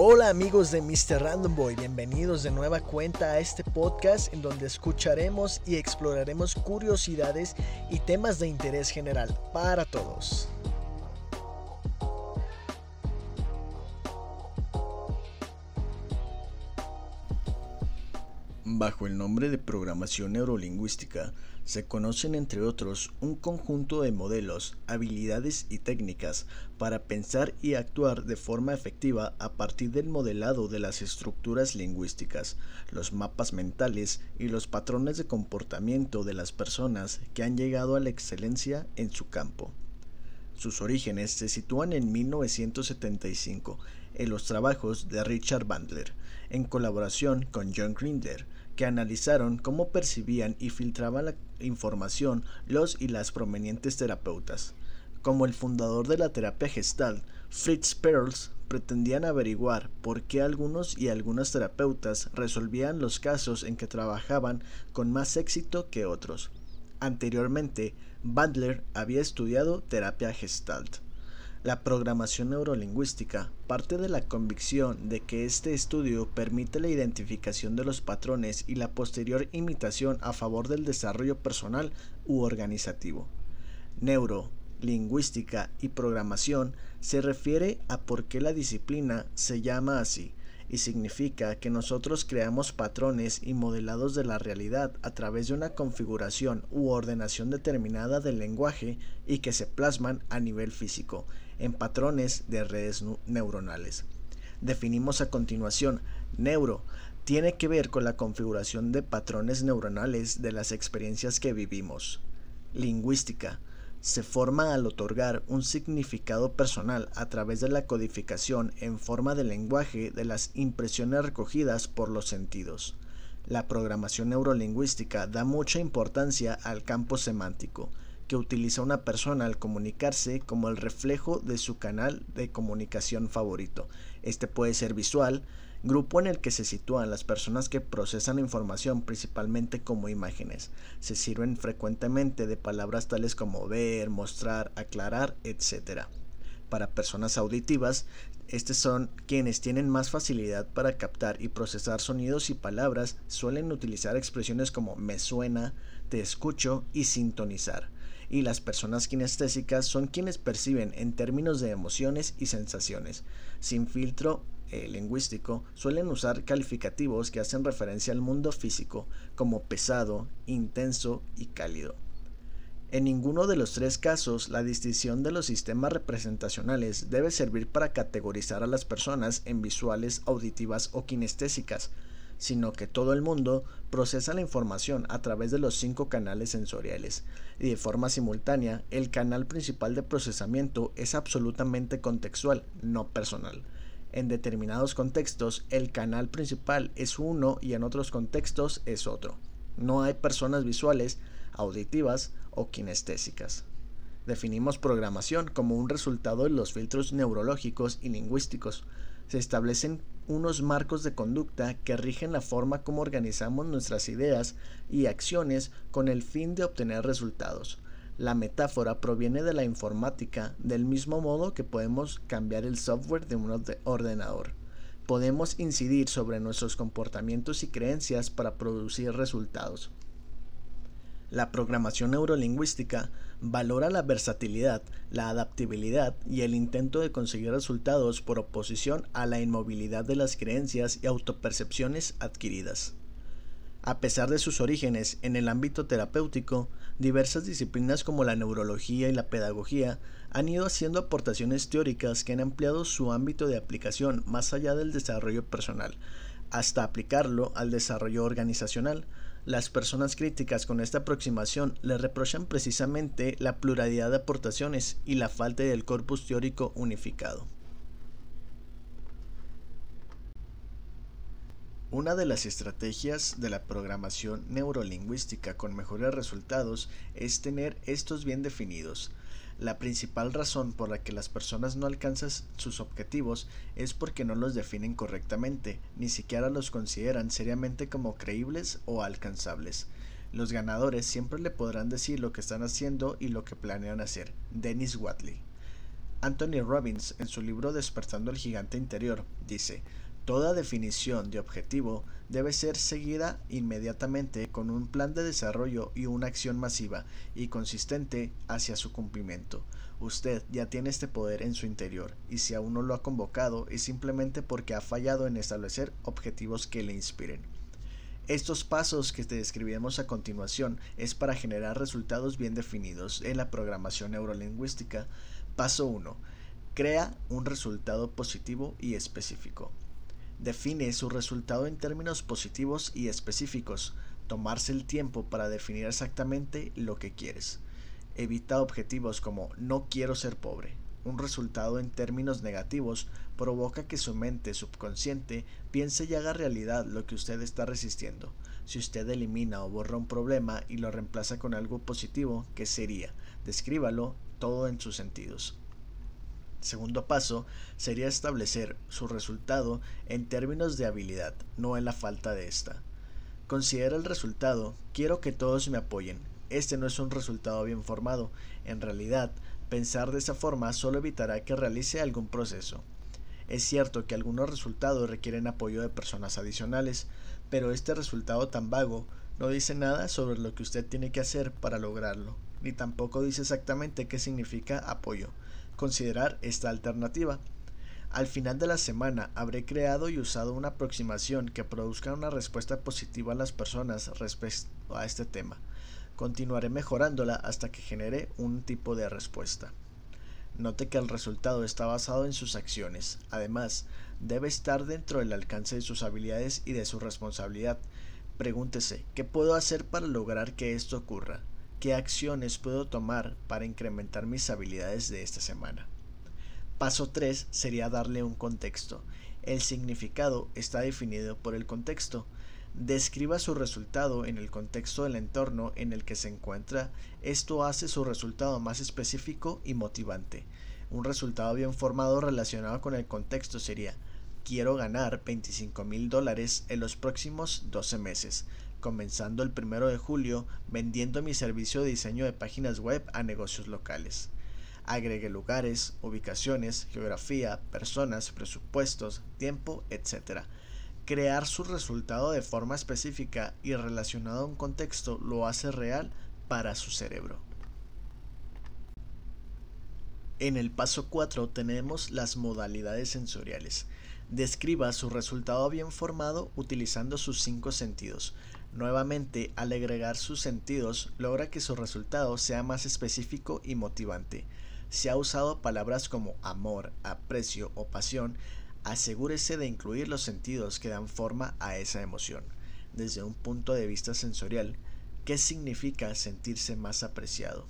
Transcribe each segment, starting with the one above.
Hola amigos de Mr. Random Boy, bienvenidos de nueva cuenta a este podcast en donde escucharemos y exploraremos curiosidades y temas de interés general para todos. Bajo el nombre de programación neurolingüística se conocen entre otros un conjunto de modelos, habilidades y técnicas para pensar y actuar de forma efectiva a partir del modelado de las estructuras lingüísticas, los mapas mentales y los patrones de comportamiento de las personas que han llegado a la excelencia en su campo. Sus orígenes se sitúan en 1975 en los trabajos de Richard Bandler, en colaboración con John Grinder, que analizaron cómo percibían y filtraban la información los y las provenientes terapeutas. Como el fundador de la terapia gestal, Fritz Perls, pretendían averiguar por qué algunos y algunas terapeutas resolvían los casos en que trabajaban con más éxito que otros. Anteriormente, Bandler había estudiado terapia gestalt. La programación neurolingüística parte de la convicción de que este estudio permite la identificación de los patrones y la posterior imitación a favor del desarrollo personal u organizativo. Neuro, lingüística y programación se refiere a por qué la disciplina se llama así y significa que nosotros creamos patrones y modelados de la realidad a través de una configuración u ordenación determinada del lenguaje y que se plasman a nivel físico en patrones de redes neuronales. Definimos a continuación neuro tiene que ver con la configuración de patrones neuronales de las experiencias que vivimos. Lingüística se forma al otorgar un significado personal a través de la codificación en forma de lenguaje de las impresiones recogidas por los sentidos. La programación neurolingüística da mucha importancia al campo semántico, que utiliza una persona al comunicarse como el reflejo de su canal de comunicación favorito. Este puede ser visual, grupo en el que se sitúan las personas que procesan información principalmente como imágenes. Se sirven frecuentemente de palabras tales como ver, mostrar, aclarar, etc. Para personas auditivas, estos son quienes tienen más facilidad para captar y procesar sonidos y palabras, suelen utilizar expresiones como me suena, te escucho y sintonizar. Y las personas kinestésicas son quienes perciben en términos de emociones y sensaciones, sin filtro eh, lingüístico suelen usar calificativos que hacen referencia al mundo físico como pesado, intenso y cálido. En ninguno de los tres casos, la distinción de los sistemas representacionales debe servir para categorizar a las personas en visuales, auditivas o kinestésicas, sino que todo el mundo procesa la información a través de los cinco canales sensoriales, y de forma simultánea, el canal principal de procesamiento es absolutamente contextual, no personal. En determinados contextos el canal principal es uno y en otros contextos es otro. No hay personas visuales, auditivas o kinestésicas. Definimos programación como un resultado de los filtros neurológicos y lingüísticos. Se establecen unos marcos de conducta que rigen la forma como organizamos nuestras ideas y acciones con el fin de obtener resultados. La metáfora proviene de la informática, del mismo modo que podemos cambiar el software de un ordenador. Podemos incidir sobre nuestros comportamientos y creencias para producir resultados. La programación neurolingüística valora la versatilidad, la adaptabilidad y el intento de conseguir resultados por oposición a la inmovilidad de las creencias y autopercepciones adquiridas. A pesar de sus orígenes en el ámbito terapéutico, diversas disciplinas como la neurología y la pedagogía han ido haciendo aportaciones teóricas que han ampliado su ámbito de aplicación más allá del desarrollo personal, hasta aplicarlo al desarrollo organizacional. Las personas críticas con esta aproximación le reprochan precisamente la pluralidad de aportaciones y la falta del corpus teórico unificado. Una de las estrategias de la programación neurolingüística con mejores resultados es tener estos bien definidos. La principal razón por la que las personas no alcanzan sus objetivos es porque no los definen correctamente, ni siquiera los consideran seriamente como creíbles o alcanzables. Los ganadores siempre le podrán decir lo que están haciendo y lo que planean hacer. Dennis Watley. Anthony Robbins, en su libro Despertando el Gigante Interior, dice, Toda definición de objetivo debe ser seguida inmediatamente con un plan de desarrollo y una acción masiva y consistente hacia su cumplimiento. Usted ya tiene este poder en su interior y si aún no lo ha convocado es simplemente porque ha fallado en establecer objetivos que le inspiren. Estos pasos que te describiremos a continuación es para generar resultados bien definidos en la programación neurolingüística. Paso 1. Crea un resultado positivo y específico. Define su resultado en términos positivos y específicos. Tomarse el tiempo para definir exactamente lo que quieres. Evita objetivos como no quiero ser pobre. Un resultado en términos negativos provoca que su mente subconsciente piense y haga realidad lo que usted está resistiendo. Si usted elimina o borra un problema y lo reemplaza con algo positivo, ¿qué sería? Descríbalo todo en sus sentidos. Segundo paso sería establecer su resultado en términos de habilidad, no en la falta de esta. Considera el resultado, quiero que todos me apoyen. Este no es un resultado bien formado. En realidad, pensar de esa forma solo evitará que realice algún proceso. Es cierto que algunos resultados requieren apoyo de personas adicionales, pero este resultado tan vago no dice nada sobre lo que usted tiene que hacer para lograrlo, ni tampoco dice exactamente qué significa apoyo considerar esta alternativa. Al final de la semana habré creado y usado una aproximación que produzca una respuesta positiva a las personas respecto a este tema. Continuaré mejorándola hasta que genere un tipo de respuesta. Note que el resultado está basado en sus acciones. Además, debe estar dentro del alcance de sus habilidades y de su responsabilidad. Pregúntese, ¿qué puedo hacer para lograr que esto ocurra? ¿Qué acciones puedo tomar para incrementar mis habilidades de esta semana? Paso 3 sería darle un contexto. El significado está definido por el contexto. Describa su resultado en el contexto del entorno en el que se encuentra. Esto hace su resultado más específico y motivante. Un resultado bien formado relacionado con el contexto sería quiero ganar 25 mil dólares en los próximos 12 meses comenzando el primero de julio vendiendo mi servicio de diseño de páginas web a negocios locales. Agregue lugares, ubicaciones, geografía, personas, presupuestos, tiempo, etc. Crear su resultado de forma específica y relacionado a un contexto lo hace real para su cerebro. En el paso 4 tenemos las modalidades sensoriales. Describa su resultado bien formado utilizando sus cinco sentidos, Nuevamente, al agregar sus sentidos, logra que su resultado sea más específico y motivante. Si ha usado palabras como amor, aprecio o pasión, asegúrese de incluir los sentidos que dan forma a esa emoción. Desde un punto de vista sensorial, ¿qué significa sentirse más apreciado?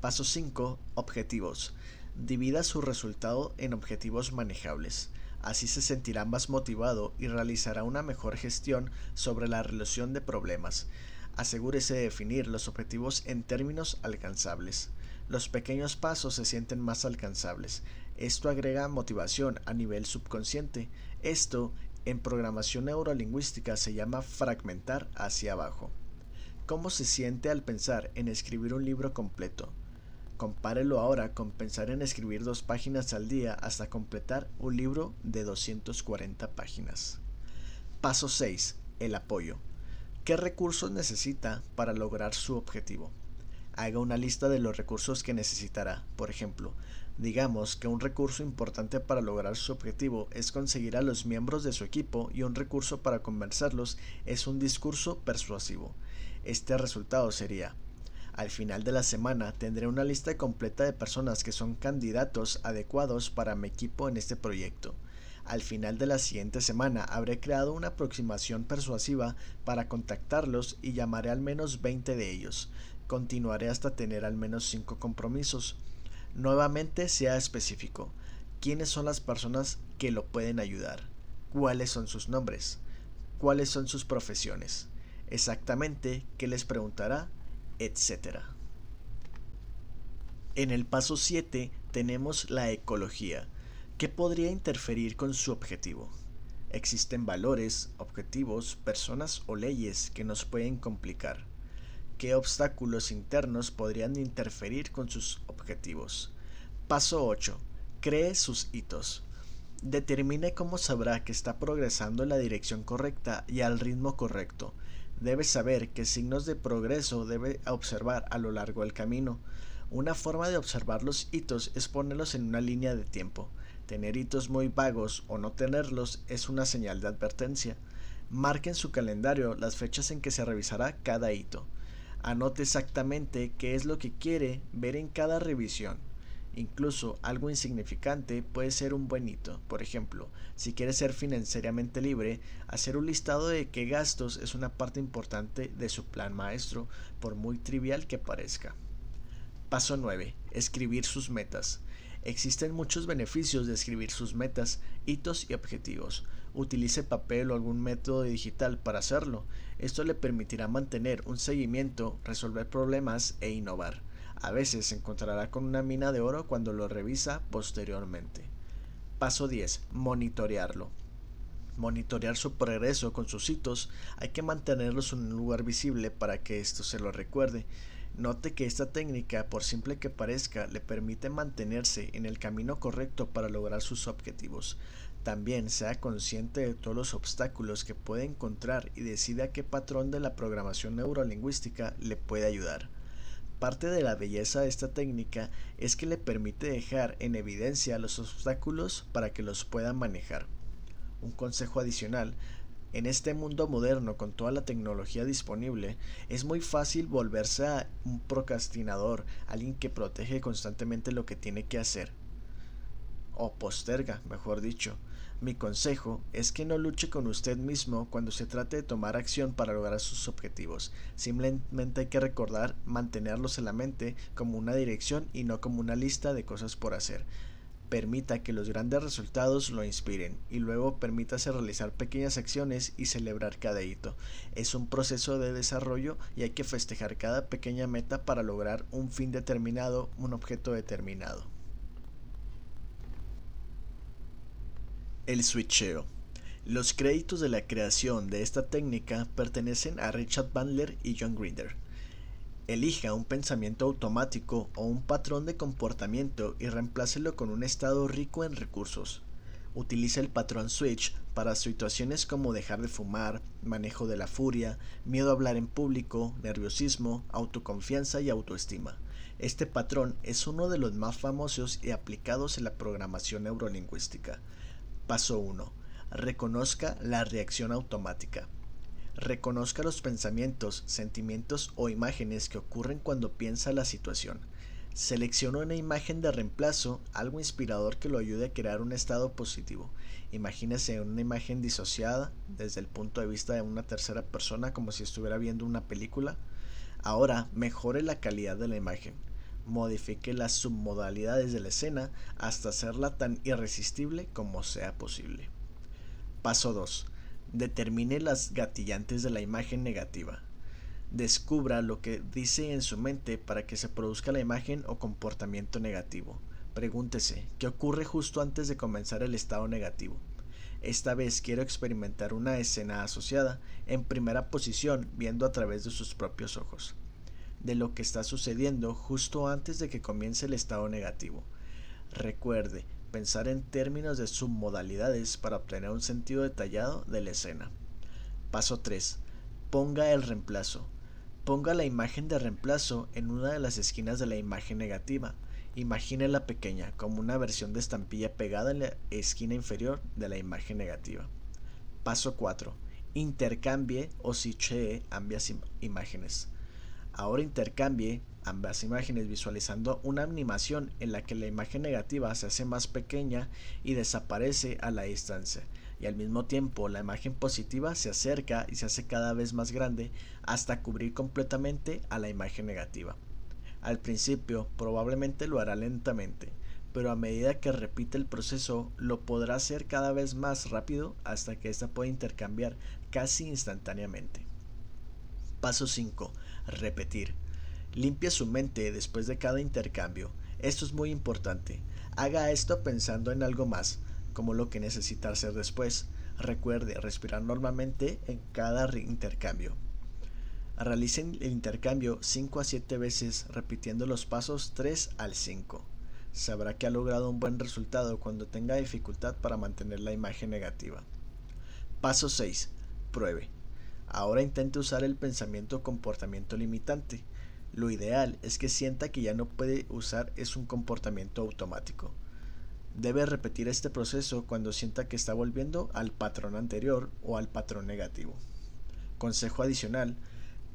Paso 5. Objetivos. Divida su resultado en objetivos manejables. Así se sentirá más motivado y realizará una mejor gestión sobre la relación de problemas. Asegúrese de definir los objetivos en términos alcanzables. Los pequeños pasos se sienten más alcanzables. Esto agrega motivación a nivel subconsciente. Esto en programación neurolingüística se llama fragmentar hacia abajo. ¿Cómo se siente al pensar en escribir un libro completo? Compárelo ahora con pensar en escribir dos páginas al día hasta completar un libro de 240 páginas. Paso 6. El apoyo. ¿Qué recursos necesita para lograr su objetivo? Haga una lista de los recursos que necesitará. Por ejemplo, digamos que un recurso importante para lograr su objetivo es conseguir a los miembros de su equipo y un recurso para convencerlos es un discurso persuasivo. Este resultado sería al final de la semana tendré una lista completa de personas que son candidatos adecuados para mi equipo en este proyecto. Al final de la siguiente semana habré creado una aproximación persuasiva para contactarlos y llamaré al menos 20 de ellos. Continuaré hasta tener al menos 5 compromisos. Nuevamente sea específico. ¿Quiénes son las personas que lo pueden ayudar? ¿Cuáles son sus nombres? ¿Cuáles son sus profesiones? Exactamente, ¿qué les preguntará? Etc. En el paso 7 tenemos la ecología, que podría interferir con su objetivo. Existen valores, objetivos, personas o leyes que nos pueden complicar. ¿Qué obstáculos internos podrían interferir con sus objetivos? Paso 8. Cree sus hitos. Determine cómo sabrá que está progresando en la dirección correcta y al ritmo correcto. Debe saber qué signos de progreso debe observar a lo largo del camino. Una forma de observar los hitos es ponerlos en una línea de tiempo. Tener hitos muy vagos o no tenerlos es una señal de advertencia. Marque en su calendario las fechas en que se revisará cada hito. Anote exactamente qué es lo que quiere ver en cada revisión. Incluso algo insignificante puede ser un buen hito. Por ejemplo, si quiere ser financieramente libre, hacer un listado de qué gastos es una parte importante de su plan maestro, por muy trivial que parezca. Paso 9. Escribir sus metas. Existen muchos beneficios de escribir sus metas, hitos y objetivos. Utilice papel o algún método digital para hacerlo. Esto le permitirá mantener un seguimiento, resolver problemas e innovar. A veces se encontrará con una mina de oro cuando lo revisa posteriormente. Paso 10. Monitorearlo. Monitorear su progreso con sus hitos hay que mantenerlos en un lugar visible para que esto se lo recuerde. Note que esta técnica, por simple que parezca, le permite mantenerse en el camino correcto para lograr sus objetivos. También sea consciente de todos los obstáculos que puede encontrar y decida qué patrón de la programación neurolingüística le puede ayudar. Parte de la belleza de esta técnica es que le permite dejar en evidencia los obstáculos para que los pueda manejar. Un consejo adicional, en este mundo moderno con toda la tecnología disponible, es muy fácil volverse a un procrastinador, alguien que protege constantemente lo que tiene que hacer. O posterga, mejor dicho. Mi consejo es que no luche con usted mismo cuando se trate de tomar acción para lograr sus objetivos. Simplemente hay que recordar mantenerlos en la mente como una dirección y no como una lista de cosas por hacer. Permita que los grandes resultados lo inspiren y luego permítase realizar pequeñas acciones y celebrar cada hito. Es un proceso de desarrollo y hay que festejar cada pequeña meta para lograr un fin determinado, un objeto determinado. El switcheo. Los créditos de la creación de esta técnica pertenecen a Richard Bandler y John Grinder. Elija un pensamiento automático o un patrón de comportamiento y reemplácelo con un estado rico en recursos. Utiliza el patrón switch para situaciones como dejar de fumar, manejo de la furia, miedo a hablar en público, nerviosismo, autoconfianza y autoestima. Este patrón es uno de los más famosos y aplicados en la programación neurolingüística. Paso 1. Reconozca la reacción automática. Reconozca los pensamientos, sentimientos o imágenes que ocurren cuando piensa la situación. Seleccione una imagen de reemplazo, algo inspirador que lo ayude a crear un estado positivo. Imagínese una imagen disociada desde el punto de vista de una tercera persona como si estuviera viendo una película. Ahora mejore la calidad de la imagen modifique las submodalidades de la escena hasta hacerla tan irresistible como sea posible. Paso 2. Determine las gatillantes de la imagen negativa. Descubra lo que dice en su mente para que se produzca la imagen o comportamiento negativo. Pregúntese, ¿qué ocurre justo antes de comenzar el estado negativo? Esta vez quiero experimentar una escena asociada, en primera posición, viendo a través de sus propios ojos de lo que está sucediendo justo antes de que comience el estado negativo. Recuerde, pensar en términos de submodalidades para obtener un sentido detallado de la escena. Paso 3. Ponga el reemplazo. Ponga la imagen de reemplazo en una de las esquinas de la imagen negativa. Imagínela pequeña, como una versión de estampilla pegada en la esquina inferior de la imagen negativa. Paso 4. Intercambie o switchee ambas imágenes. Ahora intercambie ambas imágenes visualizando una animación en la que la imagen negativa se hace más pequeña y desaparece a la distancia y al mismo tiempo la imagen positiva se acerca y se hace cada vez más grande hasta cubrir completamente a la imagen negativa. Al principio probablemente lo hará lentamente, pero a medida que repite el proceso lo podrá hacer cada vez más rápido hasta que ésta pueda intercambiar casi instantáneamente. Paso 5 repetir. Limpia su mente después de cada intercambio. Esto es muy importante. Haga esto pensando en algo más, como lo que necesita hacer después. Recuerde respirar normalmente en cada intercambio. Realicen el intercambio 5 a 7 veces repitiendo los pasos 3 al 5. sabrá que ha logrado un buen resultado cuando tenga dificultad para mantener la imagen negativa. Paso 6. Pruebe. Ahora intente usar el pensamiento comportamiento limitante. Lo ideal es que sienta que ya no puede usar es un comportamiento automático. Debe repetir este proceso cuando sienta que está volviendo al patrón anterior o al patrón negativo. Consejo adicional,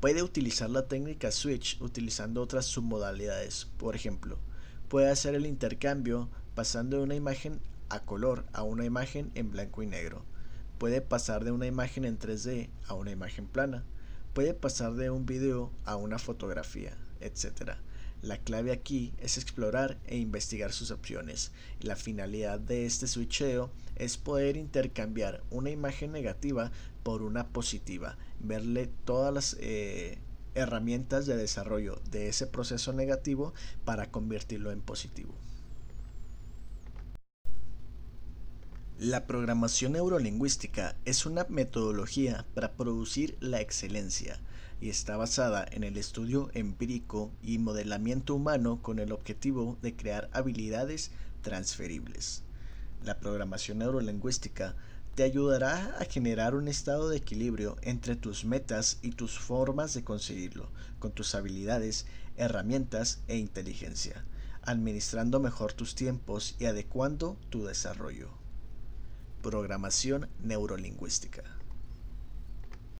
puede utilizar la técnica switch utilizando otras submodalidades. Por ejemplo, puede hacer el intercambio pasando de una imagen a color a una imagen en blanco y negro. Puede pasar de una imagen en 3D a una imagen plana. Puede pasar de un video a una fotografía, etc. La clave aquí es explorar e investigar sus opciones. La finalidad de este switcheo es poder intercambiar una imagen negativa por una positiva, verle todas las eh, herramientas de desarrollo de ese proceso negativo para convertirlo en positivo. La programación neurolingüística es una metodología para producir la excelencia y está basada en el estudio empírico y modelamiento humano con el objetivo de crear habilidades transferibles. La programación neurolingüística te ayudará a generar un estado de equilibrio entre tus metas y tus formas de conseguirlo, con tus habilidades, herramientas e inteligencia, administrando mejor tus tiempos y adecuando tu desarrollo. Programación neurolingüística.